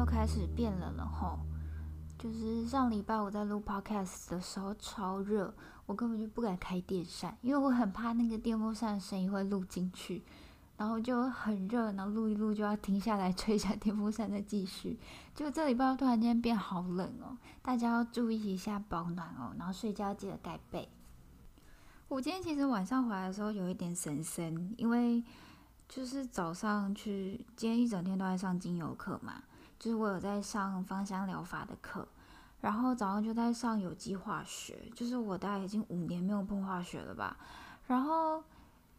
又开始变冷了吼，就是上礼拜我在录 podcast 的时候超热，我根本就不敢开电扇，因为我很怕那个电风扇的声音会录进去，然后就很热，然后录一录就要停下来吹一下电风扇再继续。就这礼拜突然间变好冷哦，大家要注意一下保暖哦，然后睡觉记得盖被。我今天其实晚上回来的时候有一点神神，因为就是早上去，今天一整天都在上精油课嘛，就是我有在上芳香疗法的课，然后早上就在上有机化学，就是我大概已经五年没有碰化学了吧，然后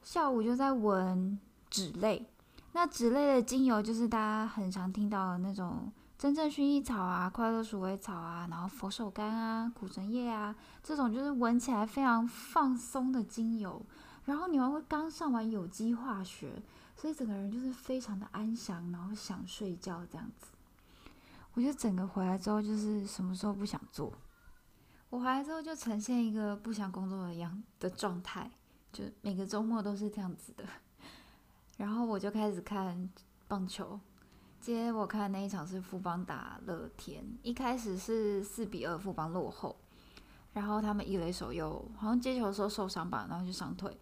下午就在闻脂类，那脂类的精油就是大家很常听到的那种。真正薰衣草啊，快乐鼠尾草啊，然后佛手柑啊，苦橙叶啊，这种就是闻起来非常放松的精油。然后你又会刚上完有机化学，所以整个人就是非常的安详，然后想睡觉这样子。我就整个回来之后就是什么时候不想做，我回来之后就呈现一个不想工作的样的状态，就每个周末都是这样子的。然后我就开始看棒球。今天我看那一场是富邦打乐天，一开始是四比二富邦落后，然后他们一垒手又好像接球的时候受伤吧，然后就伤退，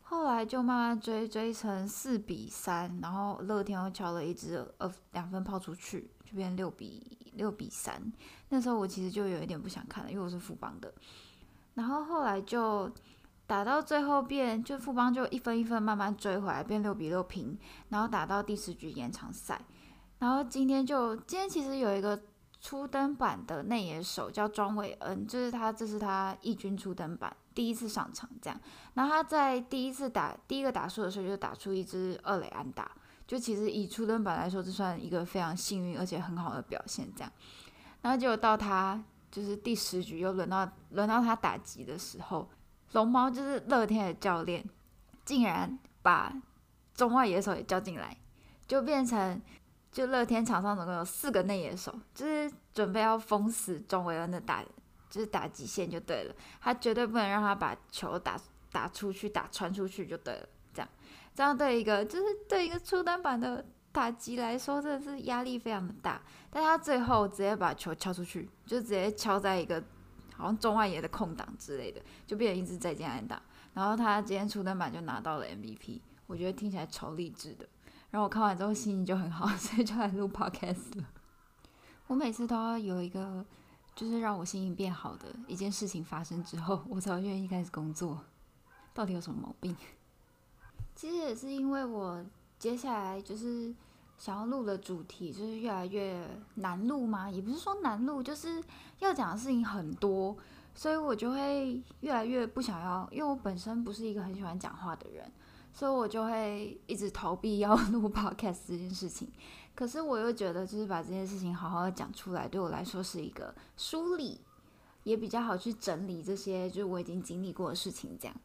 后来就慢慢追追成四比三，然后乐天又敲了一支呃两分炮出去，就变六比六比三。那时候我其实就有一点不想看了，因为我是富邦的，然后后来就打到最后变就富邦就一分一分慢慢追回来，变六比六平，然后打到第十局延长赛。然后今天就今天其实有一个初登板的内野手叫庄伟恩，就是他这是他一军初登板第一次上场这样。然后他在第一次打第一个打数的时候就打出一支二垒安打，就其实以初登板来说，这算一个非常幸运而且很好的表现这样。然后结果到他就是第十局又轮到轮到他打击的时候，龙猫就是乐天的教练，竟然把中外野手也叫进来，就变成。就乐天场上总共有四个内野手，就是准备要封死庄维恩的打，就是打击线就对了。他绝对不能让他把球打打出去、打穿出去就对了。这样，对一个就是对一个初登板的打击来说，真的是压力非常的大。但他最后直接把球敲出去，就直接敲在一个好像中外野的空档之类的，就变成一支再见安打。然后他今天初登板就拿到了 MVP，我觉得听起来超励志的。然后我看完之后心情就很好，所以就来录 podcast 了。我每次都要有一个，就是让我心情变好的一件事情发生之后，我才会愿意开始工作。到底有什么毛病？其实也是因为我接下来就是想要录的主题就是越来越难录嘛，也不是说难录，就是要讲的事情很多，所以我就会越来越不想要，因为我本身不是一个很喜欢讲话的人。所以我就会一直逃避要 录 podcast 这件事情，可是我又觉得，就是把这件事情好好的讲出来，对我来说是一个梳理，也比较好去整理这些就是我已经经历过的事情。这样，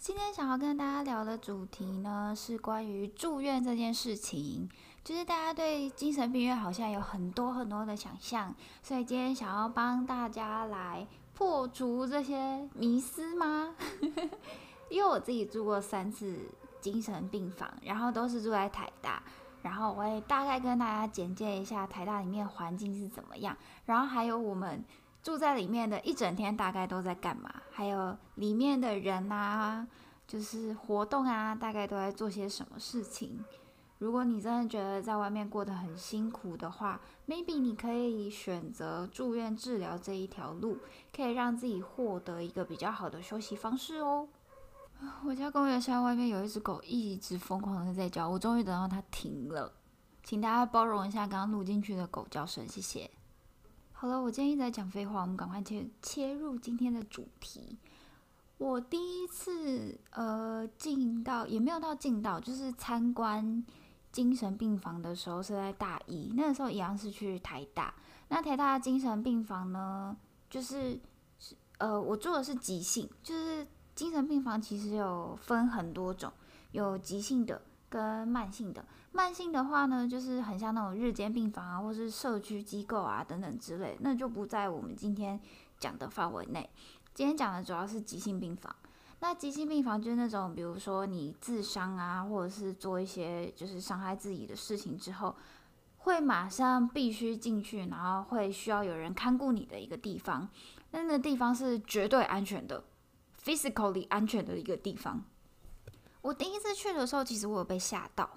今天想要跟大家聊的主题呢，是关于住院这件事情，就是大家对精神病院好像有很多很多的想象，所以今天想要帮大家来破除这些迷思吗？因为我自己住过三次精神病房，然后都是住在台大，然后我会大概跟大家简介一下台大里面环境是怎么样，然后还有我们住在里面的一整天大概都在干嘛，还有里面的人啊，就是活动啊，大概都在做些什么事情。如果你真的觉得在外面过得很辛苦的话，maybe 你可以选择住院治疗这一条路，可以让自己获得一个比较好的休息方式哦。我家公园现在外面有一只狗一直疯狂的在叫，我终于等到它停了，请大家包容一下刚刚录进去的狗叫声，谢谢。好了，我今天一直在讲废话，我们赶快切切入今天的主题。我第一次呃进到也没有到进到，就是参观精神病房的时候是在大一，那个时候一样是去台大。那台大精神病房呢，就是呃我住的是急性，就是。精神病房其实有分很多种，有急性的跟慢性的。慢性的话呢，就是很像那种日间病房啊，或是社区机构啊等等之类，那就不在我们今天讲的范围内。今天讲的主要是急性病房。那急性病房就是那种，比如说你自伤啊，或者是做一些就是伤害自己的事情之后，会马上必须进去，然后会需要有人看顾你的一个地方。那那个地方是绝对安全的，physically 安全的一个地方。我第一次去的时候，其实我有被吓到，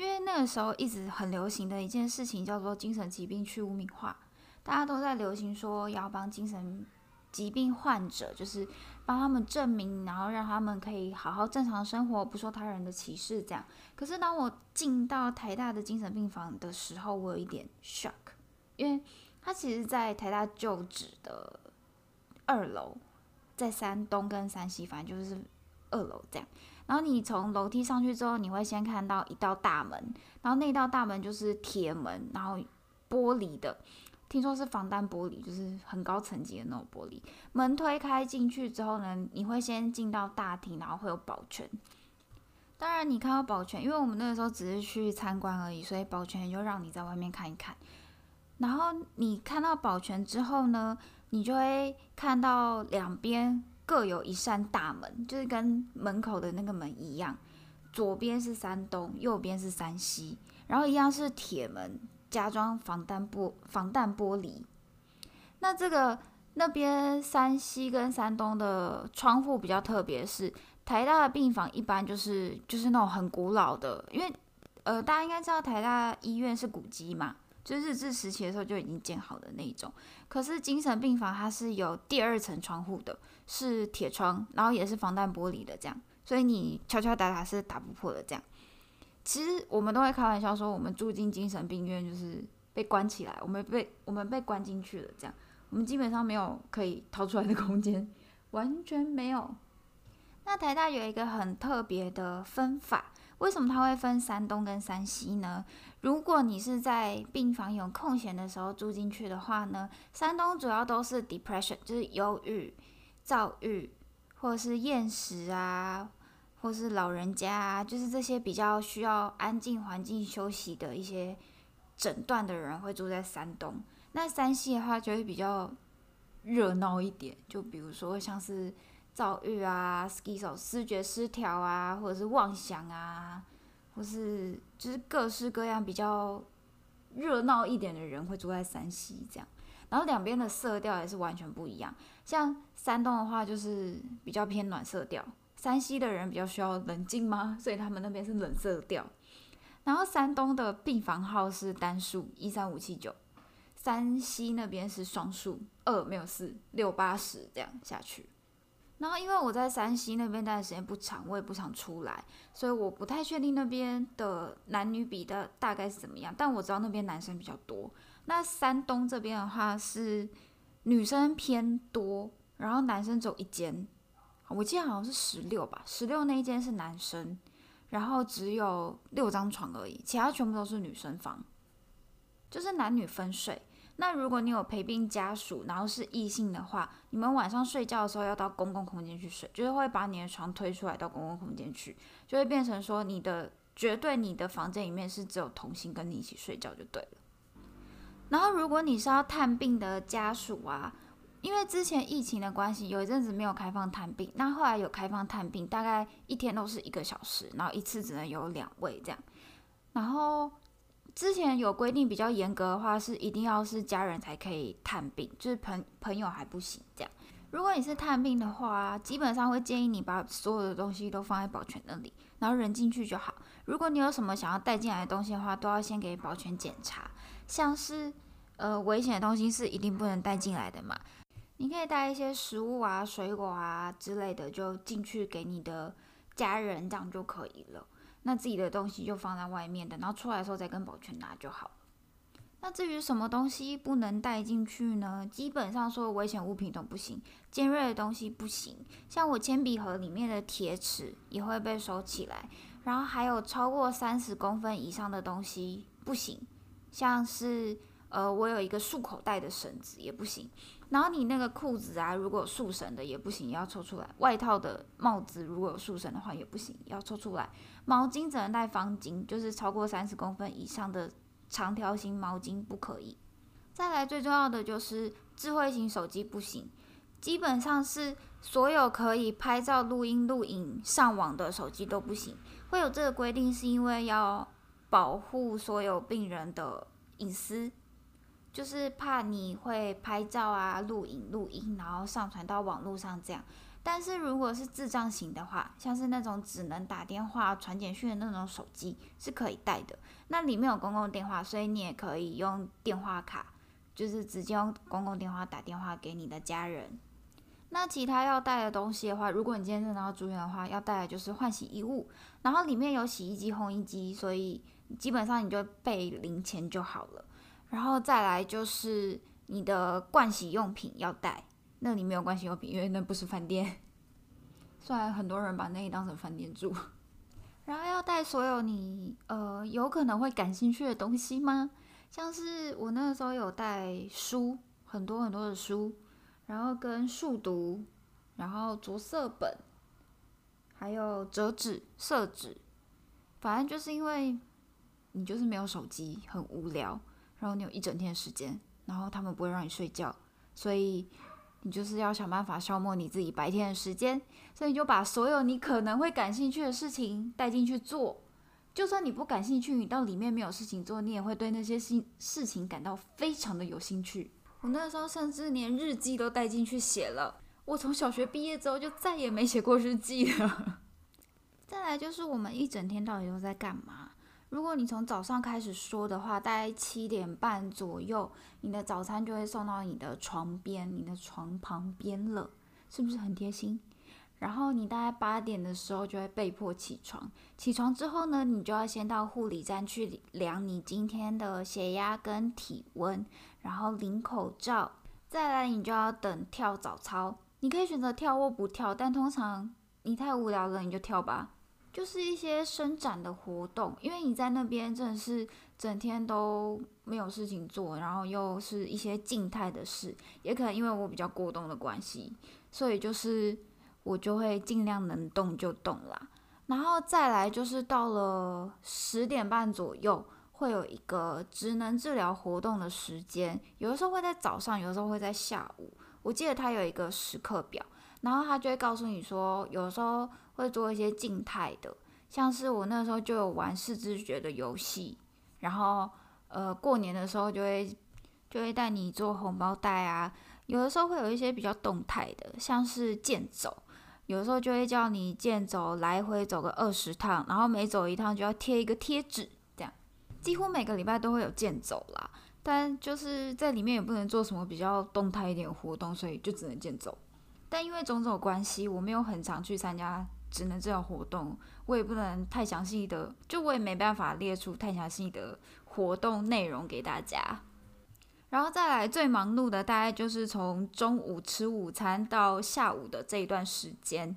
因为那个时候一直很流行的一件事情叫做精神疾病去污名化，大家都在流行说要帮精神疾病患者，就是帮他们证明，然后让他们可以好好正常生活，不受他人的歧视。这样，可是当我进到台大的精神病房的时候，我有一点 shock，因为他其实，在台大就职的二楼，在山东跟山西，反正就是二楼这样。然后你从楼梯上去之后，你会先看到一道大门，然后那道大门就是铁门，然后玻璃的。听说是防弹玻璃，就是很高层级的那种玻璃。门推开进去之后呢，你会先进到大厅，然后会有保全。当然，你看到保全，因为我们那个时候只是去参观而已，所以保全就让你在外面看一看。然后你看到保全之后呢，你就会看到两边各有一扇大门，就是跟门口的那个门一样，左边是山东，右边是山西，然后一样是铁门。加装防弹玻防弹玻璃，那这个那边山西跟山东的窗户比较特别，是台大的病房一般就是就是那种很古老的，因为呃大家应该知道台大医院是古迹嘛，就日治时期的时候就已经建好的那一种。可是精神病房它是有第二层窗户的，是铁窗，然后也是防弹玻璃的这样，所以你敲敲打打是打不破的这样。其实我们都会开玩笑说，我们住进精神病院就是被关起来，我们被我们被关进去了，这样我们基本上没有可以逃出来的空间，完全没有。那台大有一个很特别的分法，为什么它会分山东跟山西呢？如果你是在病房有空闲的时候住进去的话呢，山东主要都是 depression，就是忧郁、躁郁或者是厌食啊。或是老人家啊，就是这些比较需要安静环境休息的一些诊断的人会住在山东。那山西的话就会比较热闹一点，就比如说像是躁郁啊、schizo 思觉失调啊，或者是妄想啊，或是就是各式各样比较热闹一点的人会住在山西这样。然后两边的色调也是完全不一样，像山东的话就是比较偏暖色调。山西的人比较需要冷静吗？所以他们那边是冷色调。然后山东的病房号是单数一三五七九，山西那边是双数二没有四六八十这样下去。然后因为我在山西那边待的时间不长，我也不想出来，所以我不太确定那边的男女比的大概是怎么样。但我知道那边男生比较多。那山东这边的话是女生偏多，然后男生只有一间。我记得好像是十六吧，十六那一间是男生，然后只有六张床而已，其他全部都是女生房，就是男女分睡。那如果你有陪病家属，然后是异性的话，你们晚上睡觉的时候要到公共空间去睡，就是会把你的床推出来到公共空间去，就会变成说你的绝对你的房间里面是只有同性跟你一起睡觉就对了。然后如果你是要探病的家属啊。因为之前疫情的关系，有一阵子没有开放探病，那后来有开放探病，大概一天都是一个小时，然后一次只能有两位这样。然后之前有规定比较严格的话，是一定要是家人才可以探病，就是朋朋友还不行这样。如果你是探病的话，基本上会建议你把所有的东西都放在保全那里，然后人进去就好。如果你有什么想要带进来的东西的话，都要先给保全检查，像是呃危险的东西是一定不能带进来的嘛。你可以带一些食物啊、水果啊之类的，就进去给你的家人，这样就可以了。那自己的东西就放在外面等，然后出来的时候再跟保全拿就好。那至于什么东西不能带进去呢？基本上所有危险物品都不行，尖锐的东西不行。像我铅笔盒里面的铁尺也会被收起来，然后还有超过三十公分以上的东西不行，像是。呃，我有一个束口袋的绳子也不行，然后你那个裤子啊，如果有束绳的也不行，要抽出来。外套的帽子如果有束绳的话也不行，要抽出来。毛巾只能带方巾，就是超过三十公分以上的长条形毛巾不可以。再来最重要的就是智慧型手机不行，基本上是所有可以拍照、录音、录影、上网的手机都不行。会有这个规定，是因为要保护所有病人的隐私，就是怕你会拍照啊、录影、录音，然后上传到网络上这样。但是如果是智障型的话，像是那种只能打电话、传简讯的那种手机是可以带的。那里面有公共电话，所以你也可以用电话卡，就是直接用公共电话打电话给你的家人。那其他要带的东西的话，如果你今天真的要住院的话，要带的就是换洗衣物，然后里面有洗衣机、烘衣机，所以基本上你就备零钱就好了。然后再来就是你的盥洗用品要带。那里没有盥洗用品，因为那不是饭店。虽然很多人把那里当成饭店住，然后要带所有你呃有可能会感兴趣的东西吗？像是我那个时候有带书，很多很多的书，然后跟数独，然后着色本，还有折纸、色纸，反正就是因为你就是没有手机，很无聊，然后你有一整天时间，然后他们不会让你睡觉，所以。你就是要想办法消磨你自己白天的时间，所以你就把所有你可能会感兴趣的事情带进去做。就算你不感兴趣，你到里面没有事情做，你也会对那些事事情感到非常的有兴趣。我那时候甚至连日记都带进去写了。我从小学毕业之后就再也没写过日记了。再来就是我们一整天到底都在干嘛？如果你从早上开始说的话，大概七点半左右，你的早餐就会送到你的床边、你的床旁边了，是不是很贴心？然后你大概八点的时候就会被迫起床，起床之后呢，你就要先到护理站去量你今天的血压跟体温，然后领口罩，再来你就要等跳早操，你可以选择跳或不跳，但通常你太无聊了，你就跳吧。就是一些伸展的活动，因为你在那边真的是整天都没有事情做，然后又是一些静态的事，也可能因为我比较过动的关系，所以就是我就会尽量能动就动啦。然后再来就是到了十点半左右，会有一个职能治疗活动的时间，有的时候会在早上，有的时候会在下午。我记得它有一个时刻表，然后他就会告诉你说，有时候。会做一些静态的，像是我那时候就有玩视知觉的游戏，然后呃过年的时候就会就会带你做红包袋啊，有的时候会有一些比较动态的，像是健走，有的时候就会叫你健走来回走个二十趟，然后每走一趟就要贴一个贴纸，这样几乎每个礼拜都会有健走啦，但就是在里面也不能做什么比较动态一点的活动，所以就只能健走。但因为种种关系，我没有很常去参加。只能这样活动，我也不能太详细的，就我也没办法列出太详细的活动内容给大家。然后再来最忙碌的，大概就是从中午吃午餐到下午的这一段时间。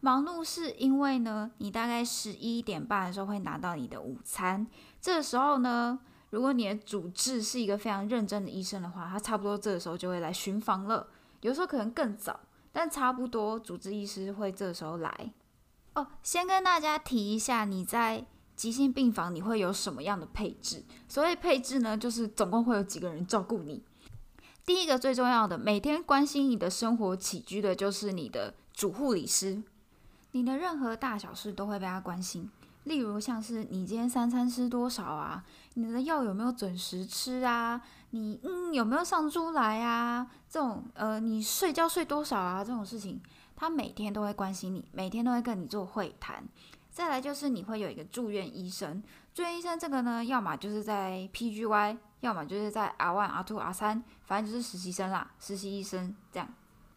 忙碌是因为呢，你大概十一点半的时候会拿到你的午餐，这个时候呢，如果你的主治是一个非常认真的医生的话，他差不多这个时候就会来巡房了。有时候可能更早，但差不多主治医师会这时候来。哦，先跟大家提一下，你在急性病房你会有什么样的配置？所谓配置呢，就是总共会有几个人照顾你。第一个最重要的，每天关心你的生活起居的就是你的主护理师，你的任何大小事都会被他关心。例如像是你今天三餐吃多少啊？你的药有没有准时吃啊？你嗯有没有上出来啊？这种呃，你睡觉睡多少啊？这种事情。他每天都会关心你，每天都会跟你做会谈。再来就是你会有一个住院医生，住院医生这个呢，要么就是在 PGY，要么就是在 R one、R two、R 三，反正就是实习生啦，实习医生这样。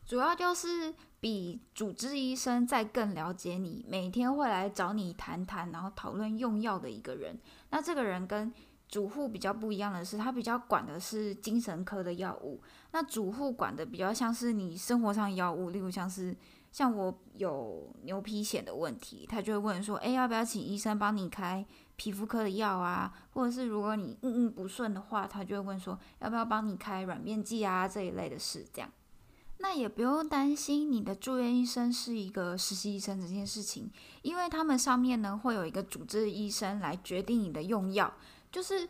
主要就是比主治医生再更了解你，每天会来找你谈谈，然后讨论用药的一个人。那这个人跟主护比较不一样的是，他比较管的是精神科的药物，那主护管的比较像是你生活上药物，例如像是。像我有牛皮癣的问题，他就会问说：“诶，要不要请医生帮你开皮肤科的药啊？或者是如果你嗯嗯不顺的话，他就会问说：要不要帮你开软便剂啊？这一类的事，这样。那也不用担心你的住院医生是一个实习医生这件事情，因为他们上面呢会有一个主治医生来决定你的用药，就是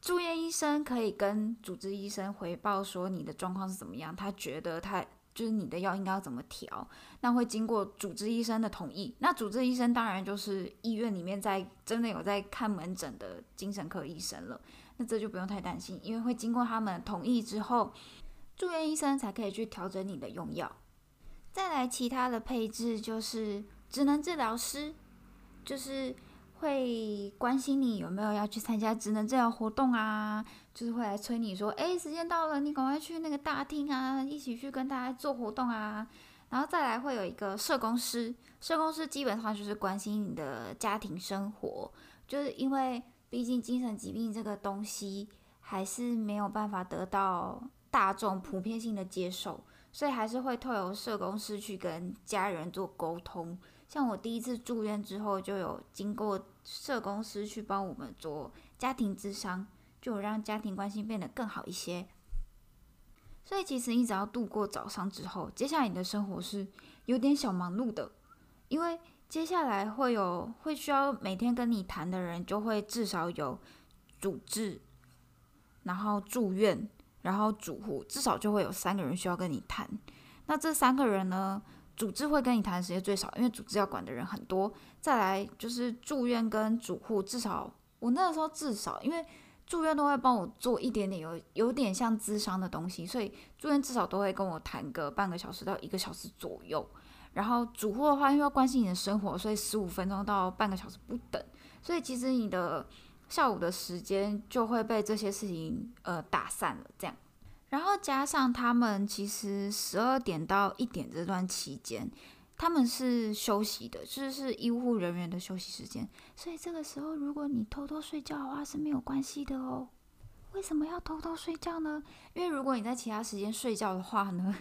住院医生可以跟主治医生回报说你的状况是怎么样，他觉得他。就是你的药应该要怎么调，那会经过主治医生的同意。那主治医生当然就是医院里面在真的有在看门诊的精神科医生了。那这就不用太担心，因为会经过他们同意之后，住院医生才可以去调整你的用药。再来其他的配置就是职能治疗师，就是。会关心你有没有要去参加职能治疗活动啊，就是会来催你说，哎，时间到了，你赶快去那个大厅啊，一起去跟大家做活动啊。然后再来会有一个社工师，社工师基本上就是关心你的家庭生活，就是因为毕竟精神疾病这个东西还是没有办法得到大众普遍性的接受，所以还是会透过社工师去跟家人做沟通。像我第一次住院之后，就有经过社工师去帮我们做家庭咨商，就有让家庭关系变得更好一些。所以其实你只要度过早上之后，接下来你的生活是有点小忙碌的，因为接下来会有会需要每天跟你谈的人，就会至少有主治，然后住院，然后主护，至少就会有三个人需要跟你谈。那这三个人呢？主治会跟你谈的时间最少，因为主治要管的人很多。再来就是住院跟主护，至少我那个时候至少，因为住院都会帮我做一点点有有点像咨商的东西，所以住院至少都会跟我谈个半个小时到一个小时左右。然后主护的话，因为要关心你的生活，所以十五分钟到半个小时不等。所以其实你的下午的时间就会被这些事情呃打散了，这样。然后加上他们其实十二点到一点这段期间，他们是休息的，就是医护人员的休息时间。所以这个时候，如果你偷偷睡觉的话是没有关系的哦。为什么要偷偷睡觉呢？因为如果你在其他时间睡觉的话呢，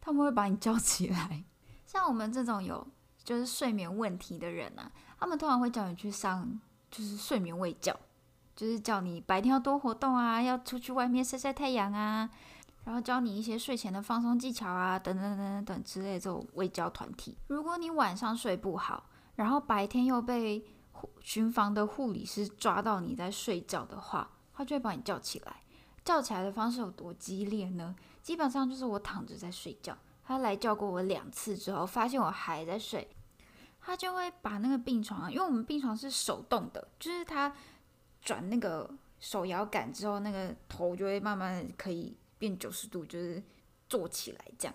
他们会把你叫起来。像我们这种有就是睡眠问题的人啊，他们通常会叫你去上就是睡眠卫教。就是叫你白天要多活动啊，要出去外面晒晒太阳啊，然后教你一些睡前的放松技巧啊，等等等等等之类这种未教团体。如果你晚上睡不好，然后白天又被巡房的护理师抓到你在睡觉的话，他就会把你叫起来。叫起来的方式有多激烈呢？基本上就是我躺着在睡觉，他来叫过我两次之后，发现我还在睡，他就会把那个病床，因为我们病床是手动的，就是他。转那个手摇杆之后，那个头就会慢慢可以变九十度，就是坐起来这样。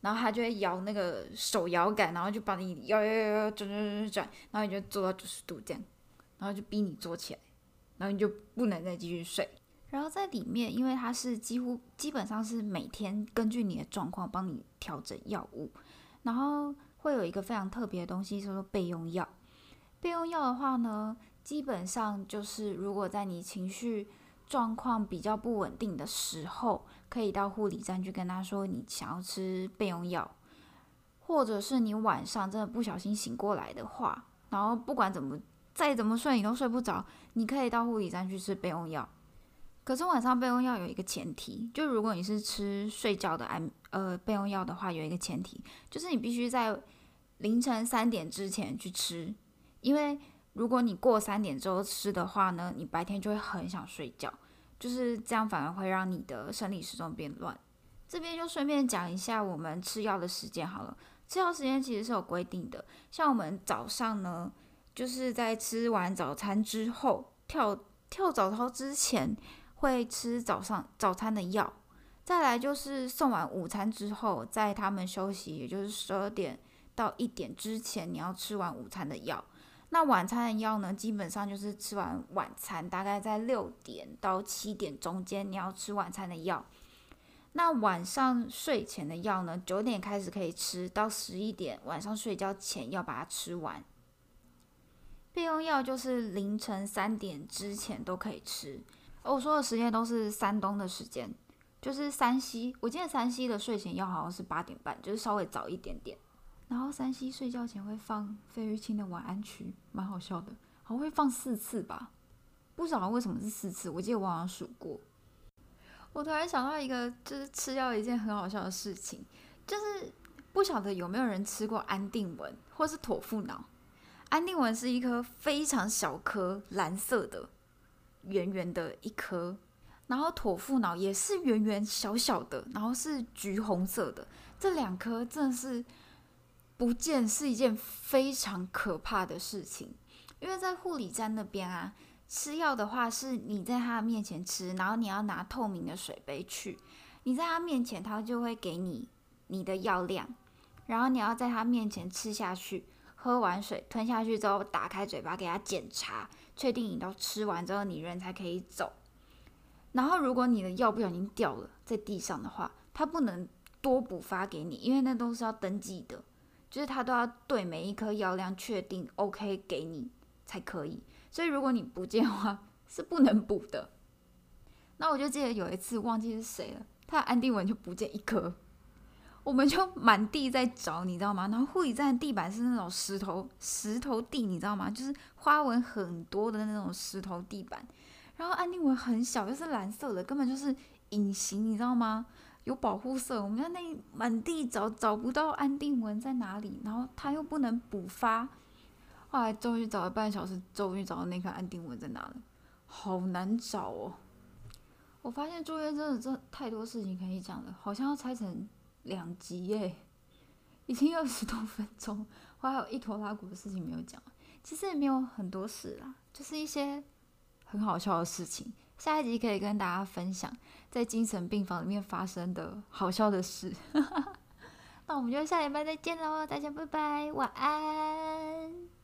然后他就会摇那个手摇杆，然后就把你摇摇摇摇转转转转，然后你就坐到九十度这样，然后就逼你坐起来，然后你就不能再继续睡。然后在里面，因为它是几乎基本上是每天根据你的状况帮你调整药物，然后会有一个非常特别的东西，叫做备用药。备用药的话呢，基本上就是，如果在你情绪状况比较不稳定的时候，可以到护理站去跟他说你想要吃备用药，或者是你晚上真的不小心醒过来的话，然后不管怎么再怎么睡你都睡不着，你可以到护理站去吃备用药。可是晚上备用药有一个前提，就如果你是吃睡觉的安呃备用药的话，有一个前提，就是你必须在凌晨三点之前去吃，因为。如果你过三点之后吃的话呢，你白天就会很想睡觉，就是这样，反而会让你的生理时钟变乱。这边就顺便讲一下我们吃药的时间好了。吃药时间其实是有规定的，像我们早上呢，就是在吃完早餐之后，跳跳早操之前会吃早上早餐的药。再来就是送完午餐之后，在他们休息，也就是十二点到一点之前，你要吃完午餐的药。那晚餐的药呢，基本上就是吃完晚餐，大概在六点到七点中间，你要吃晚餐的药。那晚上睡前的药呢，九点开始可以吃，到十一点晚上睡觉前要把它吃完。备用药就是凌晨三点之前都可以吃。我说的时间都是山东的时间，就是山西，我记得山西的睡前药好像是八点半，就是稍微早一点点。然后山西睡觉前会放费玉清的晚安曲，蛮好笑的，好像会放四次吧，不知道为什么是四次，我记得我好像数过。我突然想到一个，就是吃药一件很好笑的事情，就是不晓得有没有人吃过安定纹或是妥付脑。安定纹是一颗非常小颗蓝色的圆圆的一颗，然后妥富脑也是圆圆小小的，然后是橘红色的。这两颗真的是不见是一件非常可怕的事情，因为在护理站那边啊，吃药的话是你在他面前吃，然后你要拿透明的水杯去，你在他面前，他就会给你你的药量，然后你要在他面前吃下去，喝完水吞下去之后，打开嘴巴给他检查，确定你都吃完之后，你人才可以走。然后如果你的药不小心掉了在地上的话，他不能多补发给你，因为那都是要登记的，就是他都要对每一颗药量确定 OK 给你才可以。所以如果你不见的话，是不能补的。那我就记得有一次忘记是谁了，他的安定纹就不见一颗。我们就满地在找，你知道吗？然后护理站地板是那种石头石头地，你知道吗？就是花纹很多的那种石头地板。然后安定纹很小，又是蓝色的，根本就是隐形，你知道吗？有保护色。我们在那满地找，找不到安定纹在哪里，然后它又不能补发。后来终于找了半小时，终于找到那颗安定纹在哪了，好难找哦。我发现住院真的这太多事情可以讲了，好像要拆成。两集耶，已经二十多分钟，我还有一坨拉库的事情没有讲。其实也没有很多事啦，就是一些很好笑的事情。下一集可以跟大家分享在精神病房里面发生的好笑的事。那我们就下礼拜再见喽，大家拜拜，晚安。